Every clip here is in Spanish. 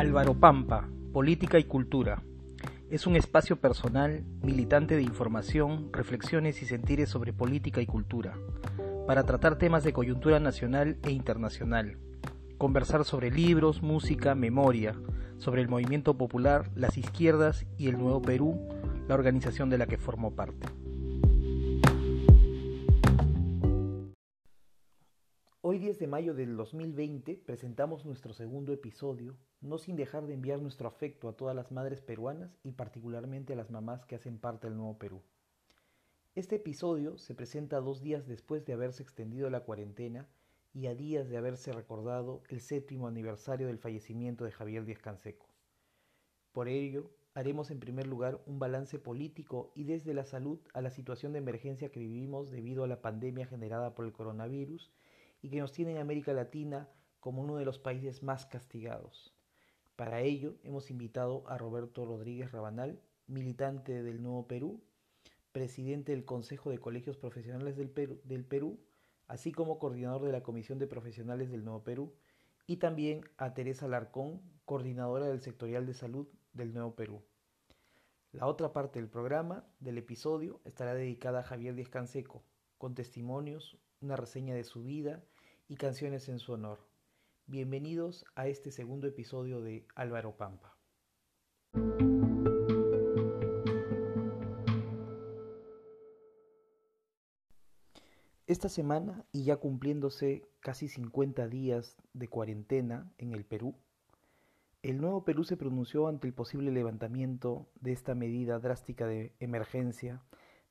Álvaro Pampa, Política y Cultura. Es un espacio personal, militante de información, reflexiones y sentires sobre política y cultura, para tratar temas de coyuntura nacional e internacional, conversar sobre libros, música, memoria, sobre el movimiento popular, las izquierdas y el Nuevo Perú, la organización de la que formó parte. Hoy 10 de mayo del 2020 presentamos nuestro segundo episodio, no sin dejar de enviar nuestro afecto a todas las madres peruanas y particularmente a las mamás que hacen parte del Nuevo Perú. Este episodio se presenta dos días después de haberse extendido la cuarentena y a días de haberse recordado el séptimo aniversario del fallecimiento de Javier Díaz Canseco. Por ello, haremos en primer lugar un balance político y desde la salud a la situación de emergencia que vivimos debido a la pandemia generada por el coronavirus y que nos tiene en América Latina como uno de los países más castigados. Para ello hemos invitado a Roberto Rodríguez Rabanal, militante del Nuevo Perú, presidente del Consejo de Colegios Profesionales del Perú, Perú, así como coordinador de la Comisión de Profesionales del Nuevo Perú, y también a Teresa Larcón, coordinadora del Sectorial de Salud del Nuevo Perú. La otra parte del programa, del episodio, estará dedicada a Javier Díaz Canseco, con testimonios, una reseña de su vida y canciones en su honor. Bienvenidos a este segundo episodio de Álvaro Pampa. Esta semana, y ya cumpliéndose casi 50 días de cuarentena en el Perú, el Nuevo Perú se pronunció ante el posible levantamiento de esta medida drástica de emergencia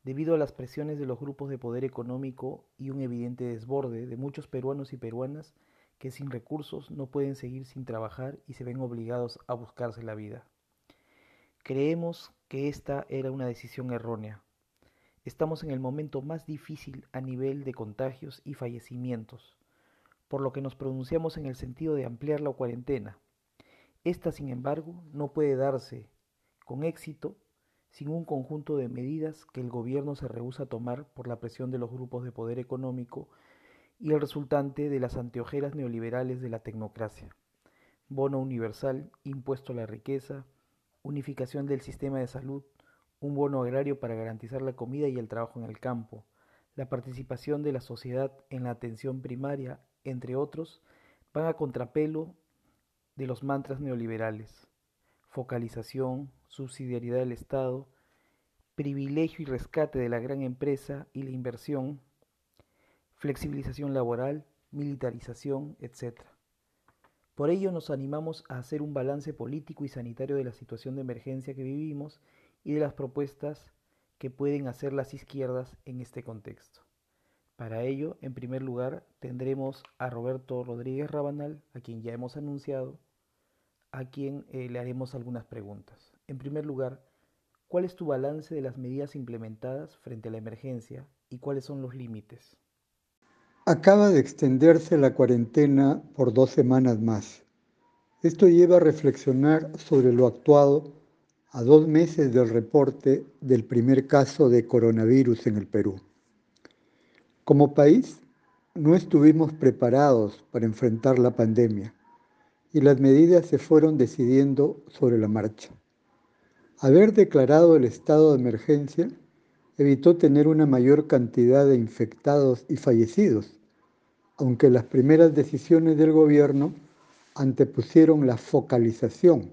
debido a las presiones de los grupos de poder económico y un evidente desborde de muchos peruanos y peruanas que sin recursos no pueden seguir sin trabajar y se ven obligados a buscarse la vida. Creemos que esta era una decisión errónea. Estamos en el momento más difícil a nivel de contagios y fallecimientos, por lo que nos pronunciamos en el sentido de ampliar la cuarentena. Esta, sin embargo, no puede darse con éxito sin un conjunto de medidas que el gobierno se rehúsa a tomar por la presión de los grupos de poder económico y el resultante de las anteojeras neoliberales de la tecnocracia. Bono universal, impuesto a la riqueza, unificación del sistema de salud, un bono agrario para garantizar la comida y el trabajo en el campo, la participación de la sociedad en la atención primaria, entre otros, van a contrapelo de los mantras neoliberales. Focalización, subsidiariedad del Estado, privilegio y rescate de la gran empresa y la inversión, flexibilización laboral, militarización, etc. Por ello nos animamos a hacer un balance político y sanitario de la situación de emergencia que vivimos y de las propuestas que pueden hacer las izquierdas en este contexto. Para ello, en primer lugar, tendremos a Roberto Rodríguez Rabanal, a quien ya hemos anunciado, a quien eh, le haremos algunas preguntas. En primer lugar, ¿cuál es tu balance de las medidas implementadas frente a la emergencia y cuáles son los límites? Acaba de extenderse la cuarentena por dos semanas más. Esto lleva a reflexionar sobre lo actuado a dos meses del reporte del primer caso de coronavirus en el Perú. Como país, no estuvimos preparados para enfrentar la pandemia y las medidas se fueron decidiendo sobre la marcha. Haber declarado el estado de emergencia evitó tener una mayor cantidad de infectados y fallecidos, aunque las primeras decisiones del gobierno antepusieron la focalización,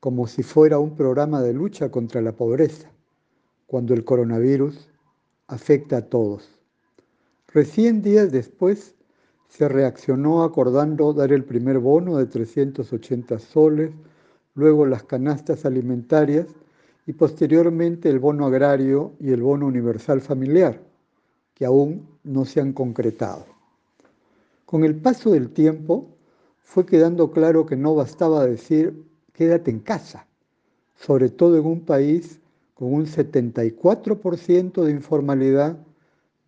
como si fuera un programa de lucha contra la pobreza, cuando el coronavirus afecta a todos. Recién días después se reaccionó acordando dar el primer bono de 380 soles, luego las canastas alimentarias y posteriormente el bono agrario y el bono universal familiar, que aún no se han concretado. Con el paso del tiempo fue quedando claro que no bastaba decir quédate en casa, sobre todo en un país con un 74% de informalidad,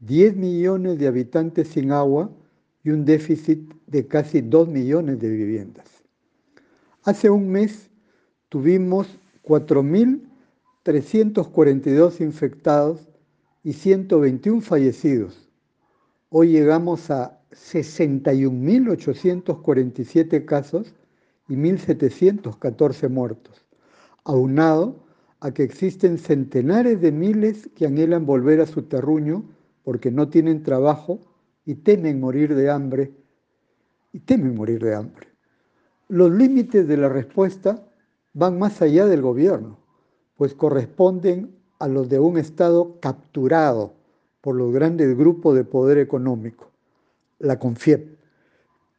10 millones de habitantes sin agua y un déficit de casi 2 millones de viviendas. Hace un mes tuvimos 4.342 infectados y 121 fallecidos. Hoy llegamos a 61.847 casos y 1.714 muertos, aunado a que existen centenares de miles que anhelan volver a su terruño porque no tienen trabajo y temen morir de hambre, y temen morir de hambre. Los límites de la respuesta van más allá del gobierno, pues corresponden a los de un Estado capturado por los grandes grupos de poder económico, la CONFIEP,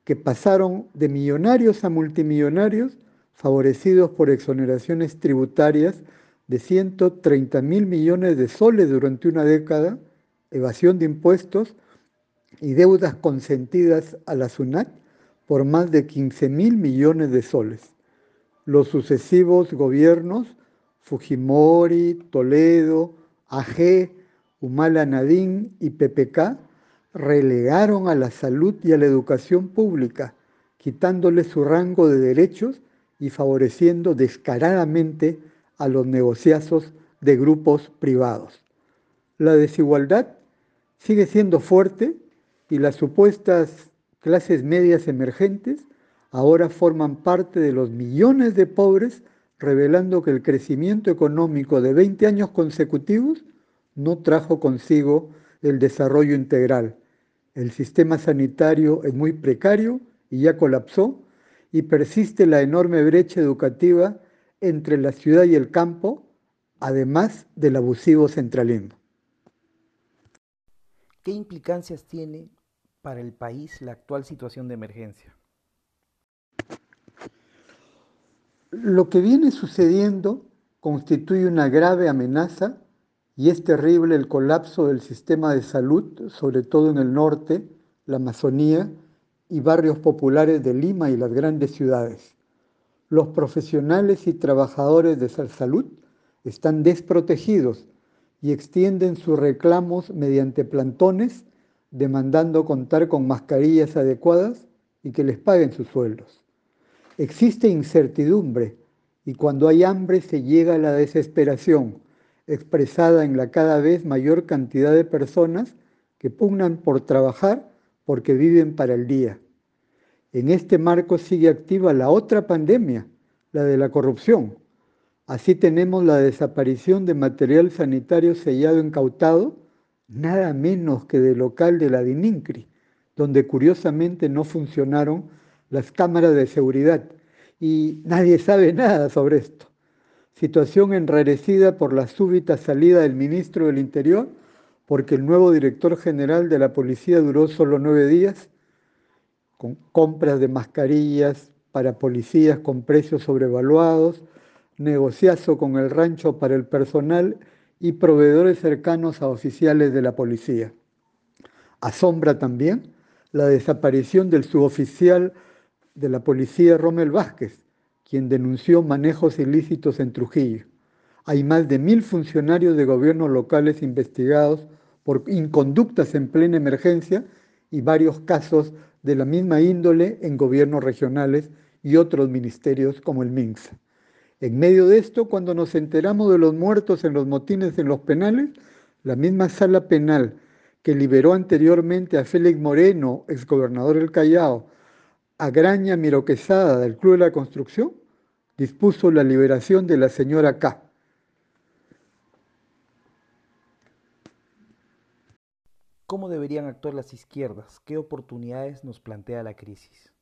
que pasaron de millonarios a multimillonarios favorecidos por exoneraciones tributarias de 130 mil millones de soles durante una década, evasión de impuestos y deudas consentidas a la SUNAT por más de 15 mil millones de soles. Los sucesivos gobiernos, Fujimori, Toledo, AG, Humala Nadín y PPK, relegaron a la salud y a la educación pública, quitándole su rango de derechos y favoreciendo descaradamente a los negociazos de grupos privados. La desigualdad sigue siendo fuerte y las supuestas clases medias emergentes ahora forman parte de los millones de pobres, revelando que el crecimiento económico de 20 años consecutivos no trajo consigo el desarrollo integral. El sistema sanitario es muy precario y ya colapsó y persiste la enorme brecha educativa entre la ciudad y el campo, además del abusivo centralismo. ¿Qué implicancias tiene para el país la actual situación de emergencia? Lo que viene sucediendo constituye una grave amenaza y es terrible el colapso del sistema de salud, sobre todo en el norte, la Amazonía y barrios populares de Lima y las grandes ciudades los profesionales y trabajadores de salud están desprotegidos y extienden sus reclamos mediante plantones, demandando contar con mascarillas adecuadas y que les paguen sus sueldos. Existe incertidumbre y cuando hay hambre se llega a la desesperación, expresada en la cada vez mayor cantidad de personas que pugnan por trabajar porque viven para el día. En este marco sigue activa la otra pandemia, la de la corrupción. Así tenemos la desaparición de material sanitario sellado incautado, nada menos que del local de la DININCRI, donde curiosamente no funcionaron las cámaras de seguridad y nadie sabe nada sobre esto. Situación enrarecida por la súbita salida del ministro del Interior, porque el nuevo director general de la policía duró solo nueve días con compras de mascarillas para policías con precios sobrevaluados, negociazo con el rancho para el personal y proveedores cercanos a oficiales de la policía. Asombra también la desaparición del suboficial de la policía Rommel Vázquez, quien denunció manejos ilícitos en Trujillo. Hay más de mil funcionarios de gobiernos locales investigados por inconductas en plena emergencia y varios casos de la misma índole en gobiernos regionales y otros ministerios como el MINSA. En medio de esto, cuando nos enteramos de los muertos en los motines en los penales, la misma sala penal que liberó anteriormente a Félix Moreno, exgobernador del Callao, a Graña Miroquesada del Club de la Construcción, dispuso la liberación de la señora K. ¿Cómo deberían actuar las izquierdas? ¿Qué oportunidades nos plantea la crisis?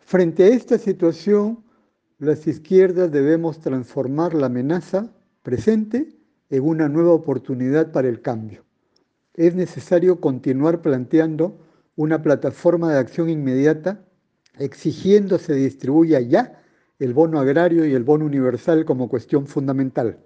Frente a esta situación, las izquierdas debemos transformar la amenaza presente en una nueva oportunidad para el cambio. Es necesario continuar planteando una plataforma de acción inmediata exigiendo se distribuya ya el bono agrario y el bono universal como cuestión fundamental.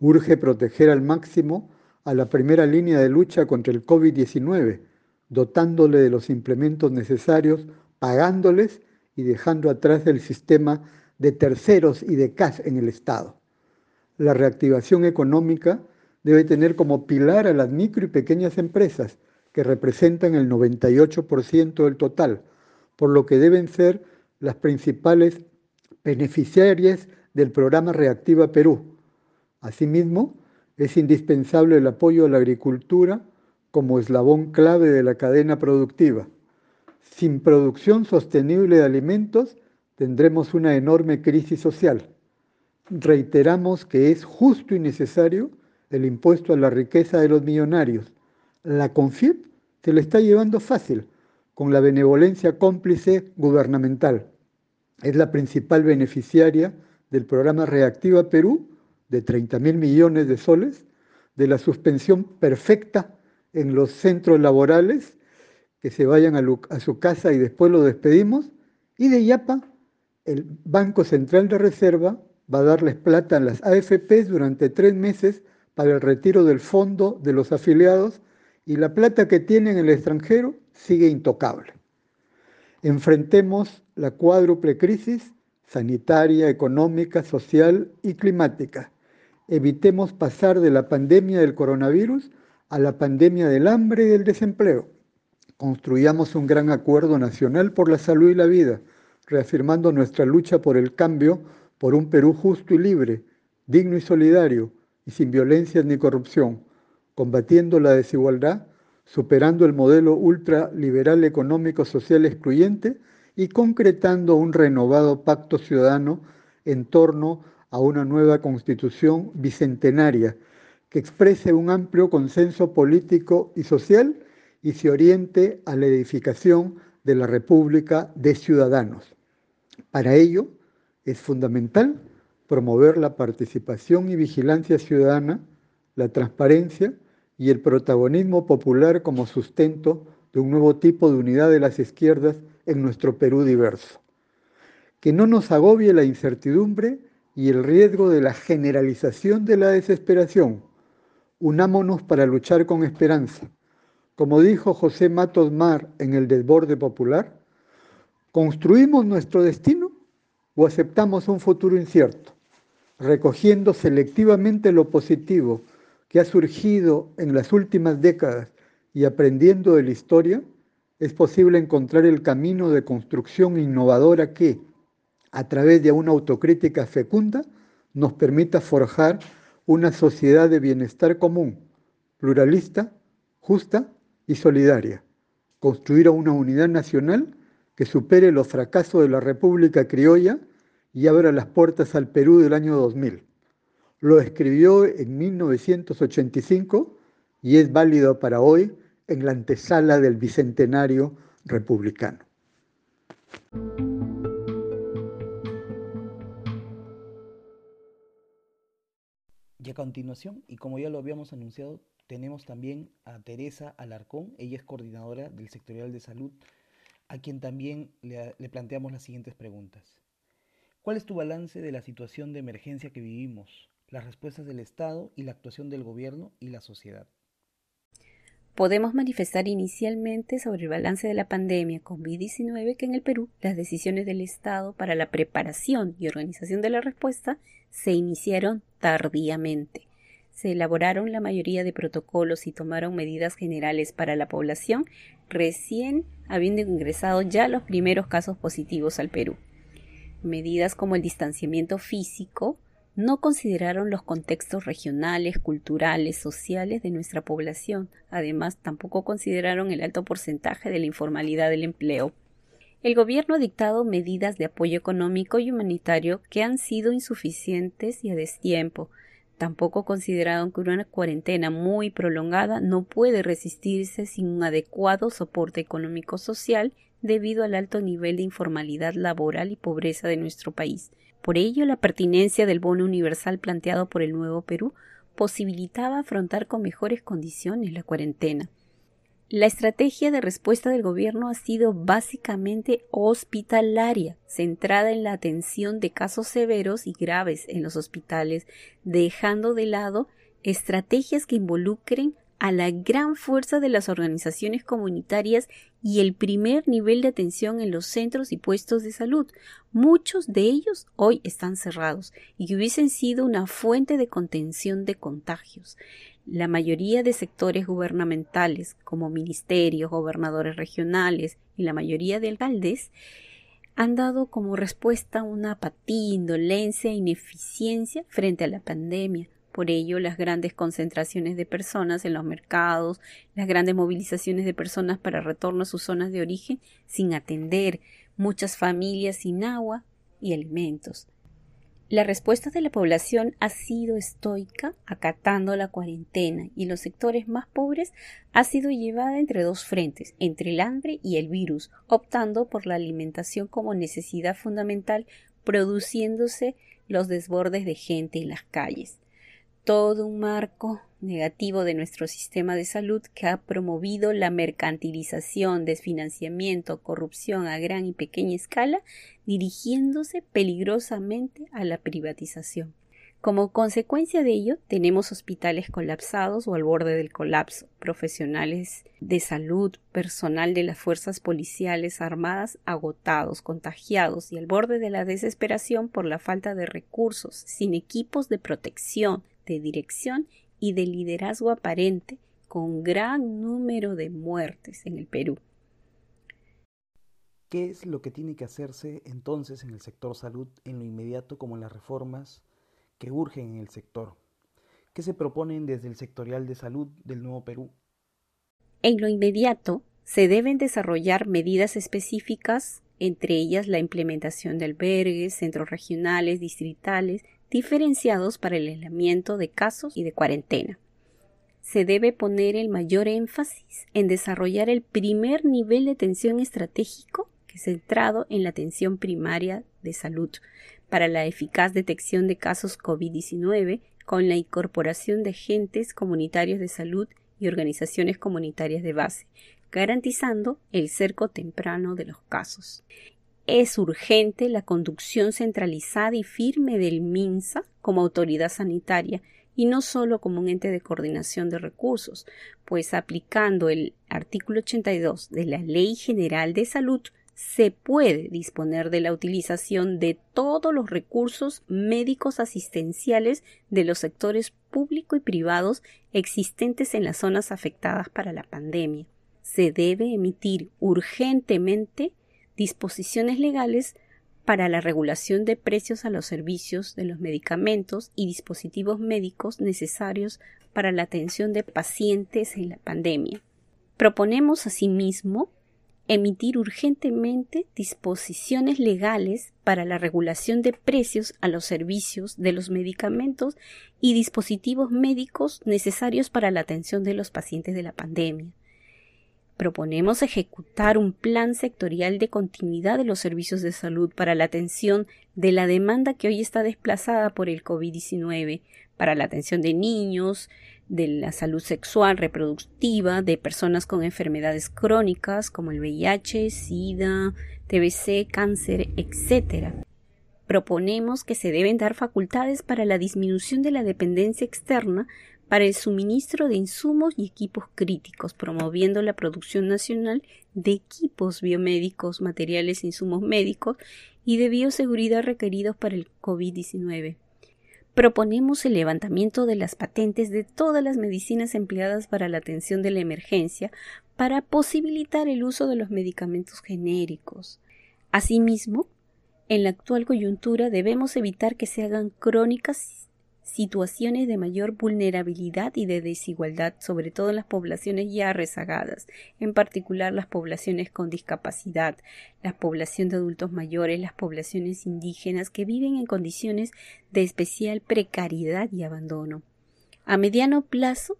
Urge proteger al máximo a la primera línea de lucha contra el COVID-19, dotándole de los implementos necesarios, pagándoles y dejando atrás el sistema de terceros y de CAS en el Estado. La reactivación económica debe tener como pilar a las micro y pequeñas empresas, que representan el 98% del total, por lo que deben ser las principales beneficiarias del programa Reactiva Perú. Asimismo, es indispensable el apoyo a la agricultura como eslabón clave de la cadena productiva. sin producción sostenible de alimentos, tendremos una enorme crisis social. Reiteramos que es justo y necesario el impuesto a la riqueza de los millonarios. La CONFIEP se lo está llevando fácil con la benevolencia cómplice gubernamental. Es la principal beneficiaria del programa Reactiva Perú de 30 mil millones de soles, de la suspensión perfecta en los centros laborales, que se vayan a, su casa y después lo despedimos, y de YAPA, el Banco Central de Reserva va a darles plata a las AFPs durante tres meses para el retiro del fondo de los afiliados y la plata que tienen en el extranjero sigue intocable. Enfrentemos la cuádruple crisis sanitaria, económica, social y climática. Evitemos pasar de la pandemia del coronavirus a la pandemia del hambre y del desempleo. Construyamos un gran acuerdo nacional por la salud y la vida, reafirmando nuestra lucha por el cambio, por un Perú justo y libre, digno y solidario, y sin violencias ni corrupción, combatiendo la desigualdad, superando el modelo ultraliberal económico social excluyente y concretando un renovado pacto ciudadano en torno a una nueva constitución bicentenaria que exprese un amplio consenso político y social y se oriente a la edificación de la República de Ciudadanos. Para ello es fundamental promover la participación y vigilancia ciudadana, la transparencia y el protagonismo popular como sustento de un nuevo tipo de unidad de las izquierdas en nuestro Perú diverso. Que no nos agobie la incertidumbre y el riesgo de la generalización de la desesperación. Unámonos para luchar con esperanza. Como dijo José Matos Mar en el Desborde Popular, ¿construimos nuestro destino o aceptamos un futuro incierto? recogiendo selectivamente lo positivo que ha surgido en las últimas décadas y aprendiendo de la historia, es posible encontrar el camino de construcción innovadora que, a través de una autocrítica fecunda, nos permita forjar una sociedad de bienestar común, pluralista, justa y solidaria, construir una unidad nacional que supere los fracasos de la República Criolla y abra las puertas al Perú del año 2000. Lo escribió en 1985 y es válido para hoy en la antesala del Bicentenario Republicano. Y a continuación, y como ya lo habíamos anunciado, tenemos también a Teresa Alarcón, ella es coordinadora del sectorial de salud, a quien también le, le planteamos las siguientes preguntas. ¿Cuál es tu balance de la situación de emergencia que vivimos, las respuestas del Estado y la actuación del gobierno y la sociedad? Podemos manifestar inicialmente sobre el balance de la pandemia COVID-19 que en el Perú las decisiones del Estado para la preparación y organización de la respuesta se iniciaron tardíamente. Se elaboraron la mayoría de protocolos y tomaron medidas generales para la población recién habiendo ingresado ya los primeros casos positivos al Perú. Medidas como el distanciamiento físico no consideraron los contextos regionales, culturales, sociales de nuestra población. Además, tampoco consideraron el alto porcentaje de la informalidad del empleo. El gobierno ha dictado medidas de apoyo económico y humanitario que han sido insuficientes y a destiempo. Tampoco consideraron que una cuarentena muy prolongada no puede resistirse sin un adecuado soporte económico social debido al alto nivel de informalidad laboral y pobreza de nuestro país. Por ello, la pertinencia del bono universal planteado por el Nuevo Perú posibilitaba afrontar con mejores condiciones la cuarentena. La estrategia de respuesta del gobierno ha sido básicamente hospitalaria, centrada en la atención de casos severos y graves en los hospitales, dejando de lado estrategias que involucren a la gran fuerza de las organizaciones comunitarias y el primer nivel de atención en los centros y puestos de salud. Muchos de ellos hoy están cerrados y hubiesen sido una fuente de contención de contagios. La mayoría de sectores gubernamentales, como ministerios, gobernadores regionales y la mayoría de alcaldes, han dado como respuesta una apatía, indolencia e ineficiencia frente a la pandemia, Por ello, las grandes concentraciones de personas en los mercados, las grandes movilizaciones de personas para retorno a sus zonas de origen sin atender, muchas familias sin agua y alimentos. La respuesta de la población ha sido estoica, acatando la cuarentena, y los sectores más pobres ha sido llevada entre dos frentes, entre el hambre y el virus, optando por la alimentación como necesidad fundamental, produciéndose los desbordes de gente en las calles todo un marco negativo de nuestro sistema de salud que ha promovido la mercantilización, desfinanciamiento, corrupción a gran y pequeña escala, dirigiéndose peligrosamente a la privatización. Como consecuencia de ello, tenemos hospitales colapsados o al borde del colapso, profesionales de salud, personal de las fuerzas policiales armadas agotados, contagiados y al borde de la desesperación por la falta de recursos, sin equipos de protección, de dirección y de liderazgo aparente, con gran número de muertes en el Perú. ¿Qué es lo que tiene que hacerse entonces en el sector salud en lo inmediato como las reformas que urgen en el sector? ¿Qué se proponen desde el sectorial de salud del Nuevo Perú? En lo inmediato se deben desarrollar medidas específicas, entre ellas la implementación de albergues, centros regionales, distritales, diferenciados para el aislamiento de casos y de cuarentena. Se debe poner el mayor énfasis en desarrollar el primer nivel de atención estratégico centrado en la atención primaria de salud para la eficaz detección de casos COVID-19 con la incorporación de agentes comunitarios de salud y organizaciones comunitarias de base, garantizando el cerco temprano de los casos es urgente la conducción centralizada y firme del MINSA como autoridad sanitaria y no solo como un ente de coordinación de recursos, pues aplicando el artículo 82 de la Ley General de Salud se puede disponer de la utilización de todos los recursos médicos asistenciales de los sectores público y privados existentes en las zonas afectadas para la pandemia. Se debe emitir urgentemente disposiciones legales para la regulación de precios a los servicios de los medicamentos y dispositivos médicos necesarios para la atención de pacientes en la pandemia. Proponemos asimismo emitir urgentemente disposiciones legales para la regulación de precios a los servicios de los medicamentos y dispositivos médicos necesarios para la atención de los pacientes de la pandemia proponemos ejecutar un plan sectorial de continuidad de los servicios de salud para la atención de la demanda que hoy está desplazada por el COVID-19, para la atención de niños, de la salud sexual reproductiva, de personas con enfermedades crónicas como el VIH, SIDA, TBC, cáncer, etc. Proponemos que se deben dar facultades para la disminución de la dependencia externa para el suministro de insumos y equipos críticos, promoviendo la producción nacional de equipos biomédicos, materiales e insumos médicos y de bioseguridad requeridos para el COVID-19. Proponemos el levantamiento de las patentes de todas las medicinas empleadas para la atención de la emergencia para posibilitar el uso de los medicamentos genéricos. Asimismo, en la actual coyuntura debemos evitar que se hagan crónicas situaciones de mayor vulnerabilidad y de desigualdad, sobre todo en las poblaciones ya rezagadas, en particular las poblaciones con discapacidad, la población de adultos mayores, las poblaciones indígenas que viven en condiciones de especial precariedad y abandono. A mediano plazo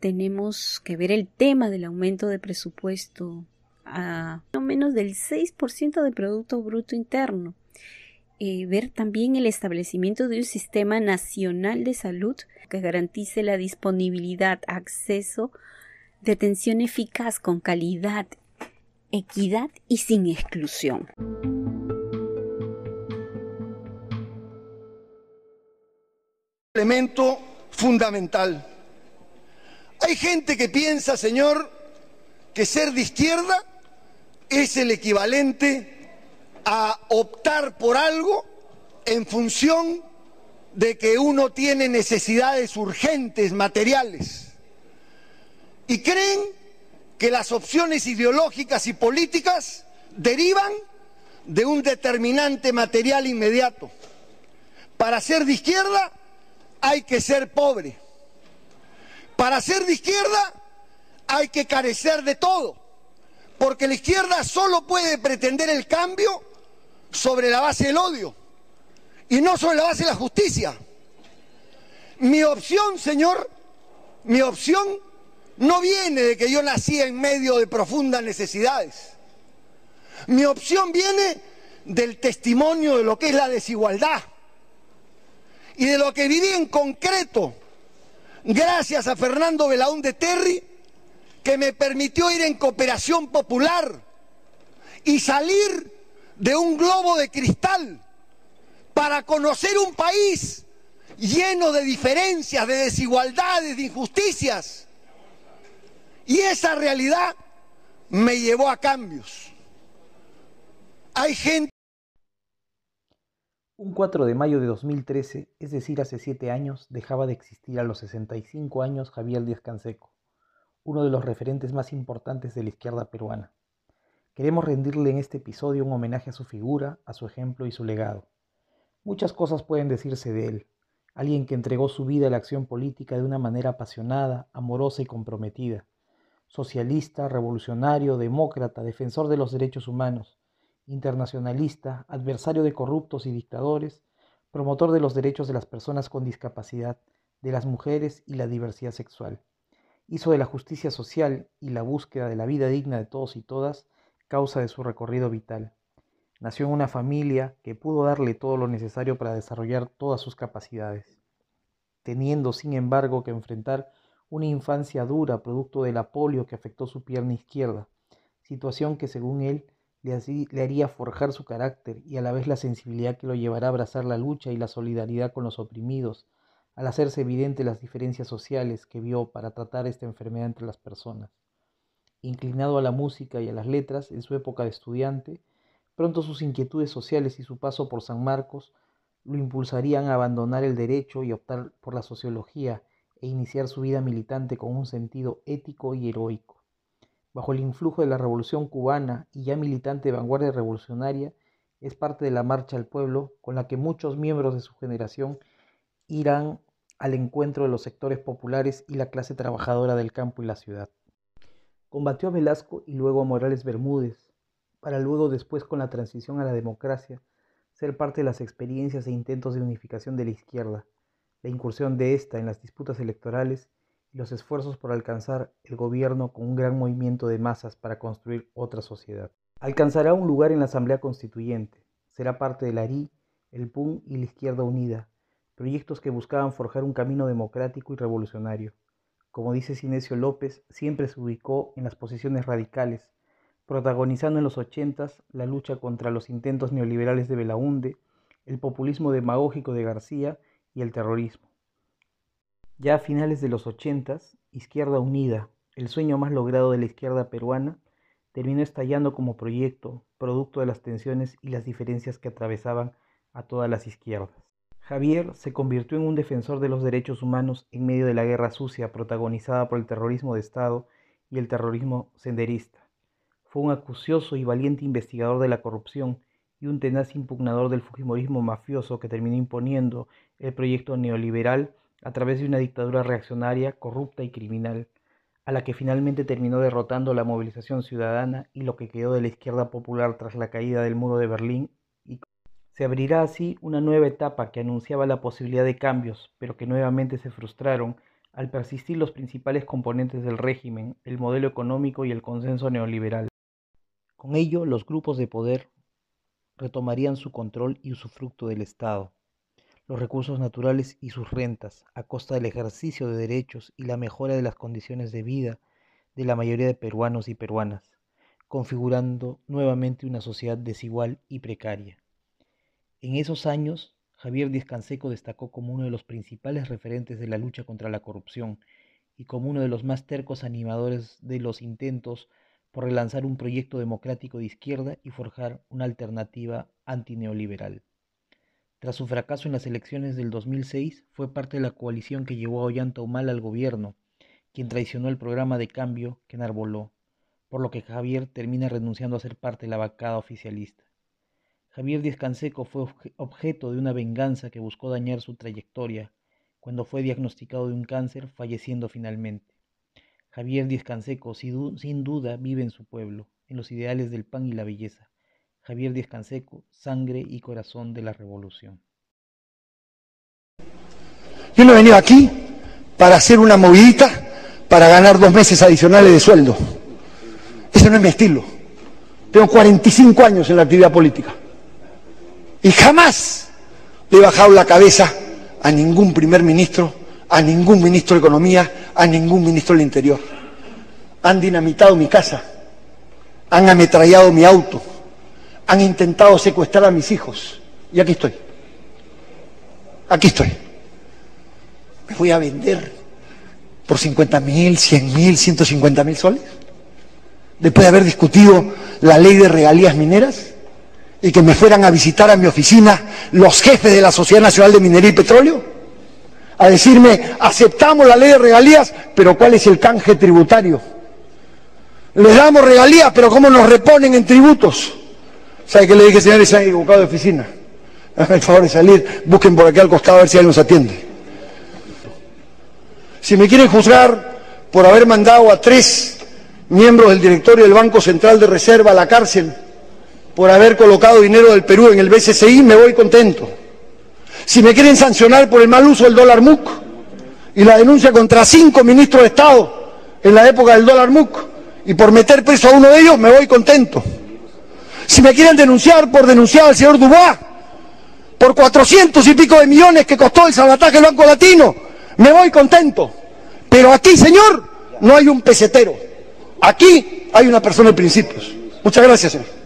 tenemos que ver el tema del aumento de presupuesto a no menos del 6% del Producto Bruto Interno eh, ver también el establecimiento de un sistema nacional de salud que garantice la disponibilidad, acceso de atención eficaz con calidad, equidad y sin exclusión. Elemento fundamental. Hay gente que piensa, señor, que ser de izquierda es el equivalente a optar por algo en función de que uno tiene necesidades urgentes, materiales. Y creen que las opciones ideológicas y políticas derivan de un determinante material inmediato. Para ser de izquierda hay que ser pobre. Para ser de izquierda hay que carecer de todo, porque la izquierda solo puede pretender el cambio sobre la base del odio y no sobre la base de la justicia. Mi opción, señor, mi opción no viene de que yo nací en medio de profundas necesidades. Mi opción viene del testimonio de lo que es la desigualdad y de lo que viví en concreto gracias a Fernando Belaún de Terry, que me permitió ir en cooperación popular y salir de un globo de cristal para conocer un país lleno de diferencias, de desigualdades, de injusticias. Y esa realidad me llevó a cambios. Hay gente... Un 4 de mayo de 2013, es decir, hace siete años, dejaba de existir a los 65 años Javier Díaz Canseco, uno de los referentes más importantes de la izquierda peruana. Queremos rendirle en este episodio un homenaje a su figura, a su ejemplo y su legado. Muchas cosas pueden decirse de él, alguien que entregó su vida a la acción política de una manera apasionada, amorosa y comprometida, socialista, revolucionario, demócrata, defensor de los derechos humanos, internacionalista, adversario de corruptos y dictadores, promotor de los derechos de las personas con discapacidad, de las mujeres y la diversidad sexual. Hizo de la justicia social y la búsqueda de la vida digna de todos y todas causa de su recorrido vital. Nació en una familia que pudo darle todo lo necesario para desarrollar todas sus capacidades, teniendo sin embargo que enfrentar una infancia dura producto de la polio que afectó su pierna izquierda, situación que según él le, haría forjar su carácter y a la vez la sensibilidad que lo llevará a abrazar la lucha y la solidaridad con los oprimidos, al hacerse evidente las diferencias sociales que vio para tratar esta enfermedad entre las personas. Inclinado a la música y a las letras en su época de estudiante, pronto sus inquietudes sociales y su paso por San Marcos lo impulsarían a abandonar el derecho y optar por la sociología e iniciar su vida militante con un sentido ético y heroico bajo el influjo de la Revolución cubana y ya militante de vanguardia revolucionaria, es parte de la Marcha al Pueblo con la que muchos miembros de su generación irán al encuentro de los sectores populares y la clase trabajadora del campo y la ciudad. Combatió a Velasco y luego a Morales Bermúdez, para luego después con la transición a la democracia ser parte de las experiencias e intentos de unificación de la izquierda, la incursión de ésta en las disputas electorales los esfuerzos por alcanzar el gobierno con un gran movimiento de masas para construir otra sociedad. Alcanzará un lugar en la Asamblea Constituyente, será parte del ARI, el PUN y la Izquierda Unida, proyectos que buscaban forjar un camino democrático y revolucionario. Como dice Sinesio López, siempre se ubicó en las posiciones radicales, protagonizando en los ochentas la lucha contra los intentos neoliberales de Belaunde, el populismo demagógico de García y el terrorismo. Ya a finales de los ochentas, Izquierda Unida, el sueño más logrado de la izquierda peruana, terminó estallando como proyecto, producto de las tensiones y las diferencias que atravesaban a todas las izquierdas. Javier se convirtió en un defensor de los derechos humanos en medio de la guerra sucia protagonizada por el terrorismo de Estado y el terrorismo senderista. Fue un acucioso y valiente investigador de la corrupción y un tenaz impugnador del fujimorismo mafioso que terminó imponiendo el proyecto neoliberal a través de una dictadura reaccionaria, corrupta y criminal, a la que finalmente terminó derrotando la movilización ciudadana y lo que quedó de la izquierda popular tras la caída del muro de Berlín. Se abrirá así una nueva etapa que anunciaba la posibilidad de cambios, pero que nuevamente se frustraron al persistir los principales componentes del régimen, el modelo económico y el consenso neoliberal. Con ello, los grupos de poder retomarían su control y usufructo del Estado los recursos naturales y sus rentas, a costa del ejercicio de derechos y la mejora de las condiciones de vida de la mayoría de peruanos y peruanas, configurando nuevamente una sociedad desigual y precaria. En esos años, Javier Díaz destacó como uno de los principales referentes de la lucha contra la corrupción y como uno de los más tercos animadores de los intentos por relanzar un proyecto democrático de izquierda y forjar una alternativa antineoliberal. Tras su fracaso en las elecciones del 2006, fue parte de la coalición que llevó a Ollanta Humala al gobierno, quien traicionó el programa de cambio que enarboló, por lo que Javier termina renunciando a ser parte de la vacada oficialista. Javier Díaz Canseco fue objeto de una venganza que buscó dañar su trayectoria, cuando fue diagnosticado de un cáncer, falleciendo finalmente. Javier Díaz Canseco, sin duda, vive en su pueblo, en los ideales del pan y la belleza. Javier Díaz Canseco, sangre y corazón de la revolución. Yo no he venido aquí para hacer una movidita para ganar dos meses adicionales de sueldo. Ese no es mi estilo. Tengo 45 años en la actividad política. Y jamás le he bajado la cabeza a ningún primer ministro, a ningún ministro de Economía, a ningún ministro del Interior. Han dinamitado mi casa, han ametrallado mi auto, han intentado secuestrar a mis hijos. Y aquí estoy. Aquí estoy. ¿Me voy a vender por 50 mil, 100 mil, 150 mil soles? Después de haber discutido la ley de regalías mineras y que me fueran a visitar a mi oficina los jefes de la Sociedad Nacional de Minería y Petróleo, a decirme, aceptamos la ley de regalías, pero ¿cuál es el canje tributario? Les damos regalías, pero ¿cómo nos reponen en tributos? ¿Sabe qué le dije, señores? Se han equivocado de oficina. Hagan el favor de salir, busquen por aquí al costado a ver si alguien nos atiende. Si me quieren juzgar por haber mandado a tres miembros del directorio del Banco Central de Reserva a la cárcel, por haber colocado dinero del Perú en el BCCI, me voy contento. Si me quieren sancionar por el mal uso del dólar MUC y la denuncia contra cinco ministros de Estado en la época del dólar MUC y por meter preso a uno de ellos, me voy contento. Si me quieren denunciar por denunciar al señor Dubois por cuatrocientos y pico de millones que costó el sabotaje del Banco Latino, me voy contento. Pero aquí, señor, no hay un pesetero. Aquí hay una persona de principios. Muchas gracias, señor.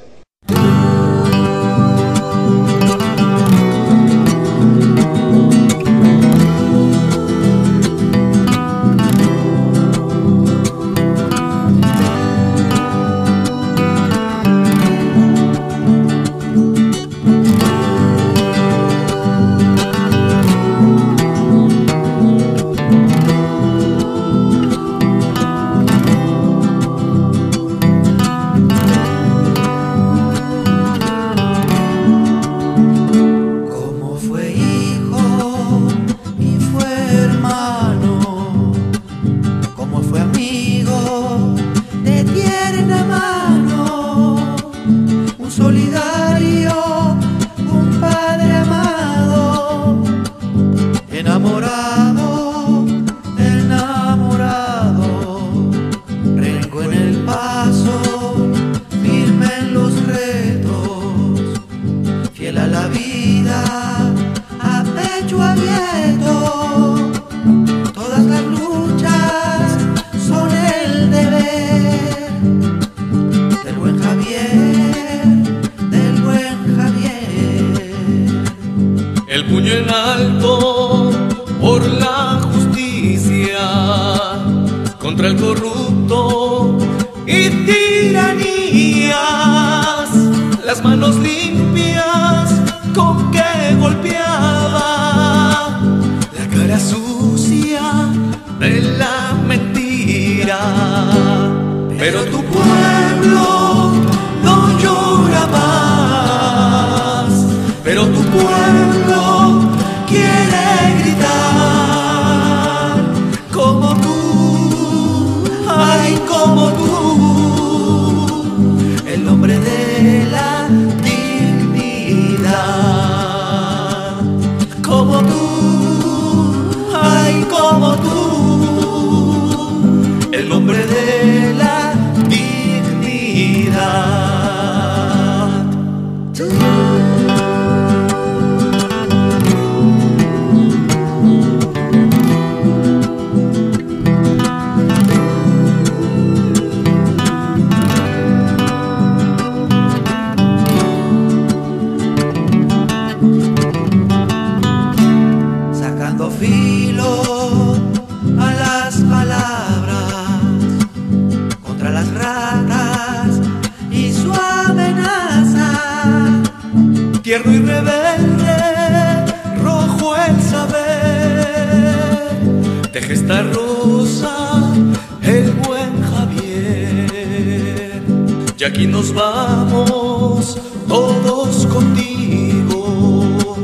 y nos vamos todos contigo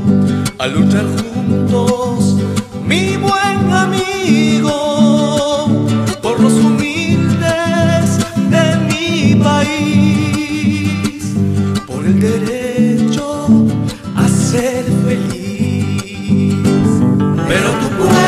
a luchar juntos, mi buen amigo, por los humildes de mi país, por el derecho a ser feliz. Pero tú puedes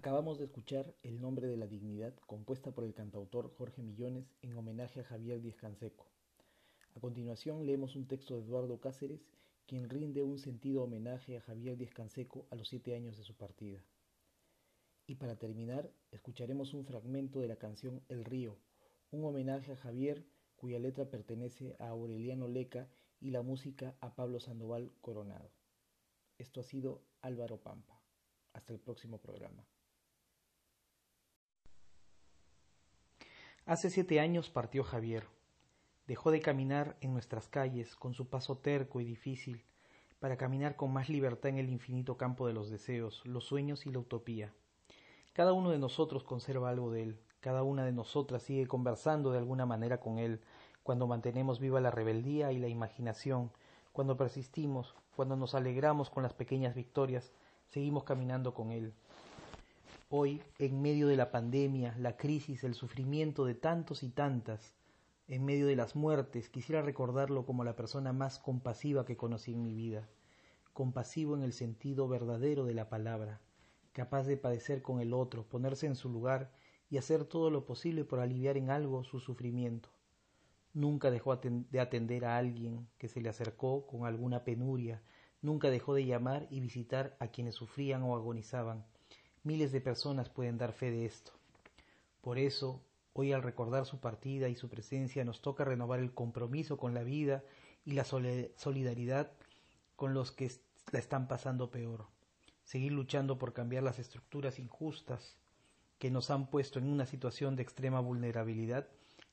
Acabamos de escuchar El nombre de la dignidad, compuesta por el cantautor Jorge Millones en homenaje a Javier Díez Canseco. A continuación leemos un texto de Eduardo Cáceres, quien rinde un sentido homenaje a Javier Díez Canseco a los siete años de su partida. Y para terminar, escucharemos un fragmento de la canción El Río, un homenaje a Javier cuya letra pertenece a Aureliano Leca y la música a Pablo Sandoval Coronado. Esto ha sido Álvaro Pampa. Hasta el próximo programa. Hace siete años partió Javier. Dejó de caminar en nuestras calles con su paso terco y difícil para caminar con más libertad en el infinito campo de los deseos, los sueños y la utopía. Cada uno de nosotros conserva algo de él, cada una de nosotras sigue conversando de alguna manera con él, cuando mantenemos viva la rebeldía y la imaginación, cuando persistimos, cuando nos alegramos con las pequeñas victorias, seguimos caminando con él. Hoy, en medio de la pandemia, la crisis, el sufrimiento de tantos y tantas, en medio de las muertes, quisiera recordarlo como la persona más compasiva que conocí en mi vida, compasivo en el sentido verdadero de la palabra, capaz de padecer con el otro, ponerse en su lugar y hacer todo lo posible por aliviar en algo su sufrimiento. Nunca dejó de atender a alguien que se le acercó con alguna penuria, nunca dejó de llamar y visitar a quienes sufrían o agonizaban. Miles de personas pueden dar fe de esto. Por eso, hoy al recordar su partida y su presencia, nos toca renovar el compromiso con la vida y la solidaridad con los que la están pasando peor. Seguir luchando por cambiar las estructuras injustas que nos han puesto en una situación de extrema vulnerabilidad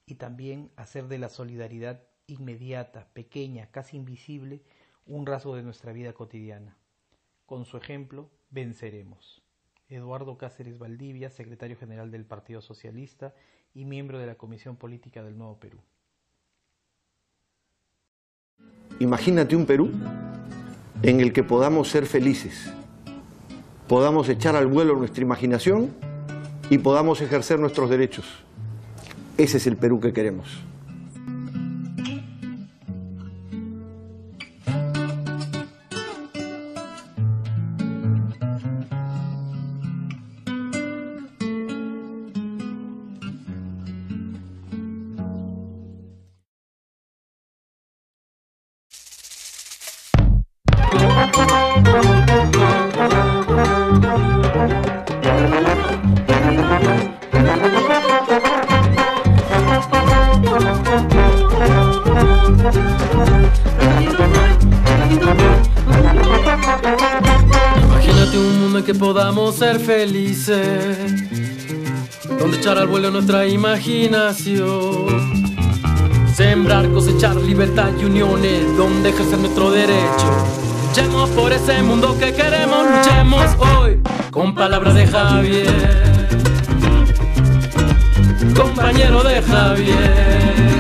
y también hacer de la solidaridad inmediata, pequeña, casi invisible, un rasgo de nuestra vida cotidiana. Con su ejemplo, venceremos. Eduardo Cáceres Valdivia, secretario general del Partido Socialista y miembro de la Comisión Política del Nuevo Perú. Imagínate un Perú en el que podamos ser felices, podamos echar al vuelo nuestra imaginación y podamos ejercer nuestros derechos. Ese es el Perú que queremos. Sembrar, cosechar libertad y uniones, donde ejercer nuestro derecho. Luchemos por ese mundo que queremos, luchemos hoy con palabras de Javier, compañero de Javier.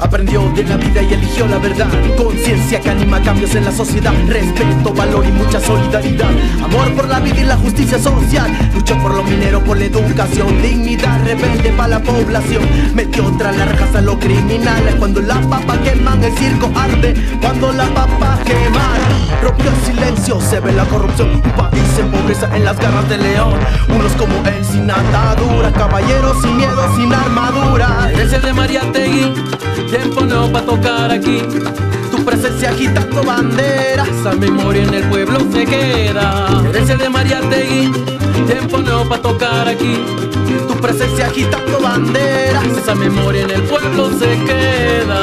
Aprendió de la vida y eligió la verdad. Conciencia que anima cambios en la sociedad. Respeto, valor y mucha solidaridad. Amor por la vida y la justicia social. Luchó por los mineros, por la educación. Dignidad rebelde para la población. Metió tras las rejas a los criminales. Cuando la papa queman, el circo arde. Cuando la papa queman, rompió el silencio. Se ve la corrupción. Un país en pobreza en las garras del león. Unos como él sin atadura. Caballeros sin miedo, sin armadura. De María Tegui. Tiempo no pa' tocar aquí Tu presencia agitando bandera Esa memoria en el pueblo se queda Herencia de Mariategui tiempo nuevo para tocar aquí. Tu presencia agitando banderas, esa memoria en el pueblo se queda.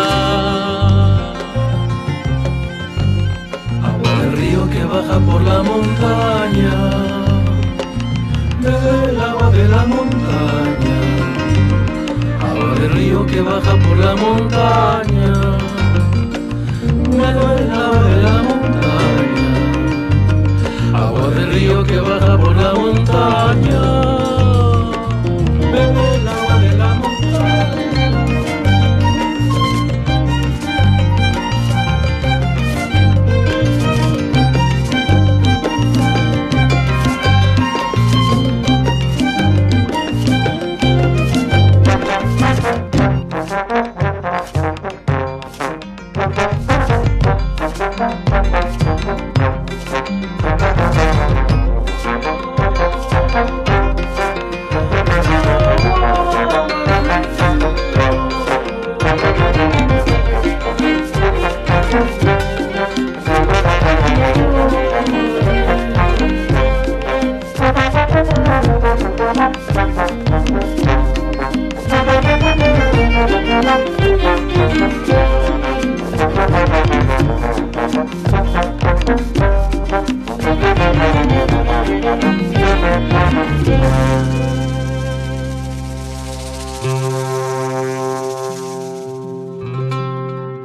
Agua del río que baja por la montaña. Del agua de la montaña. Del río que baja por la montaña. Del agua de la montaña. Agua del río que baja por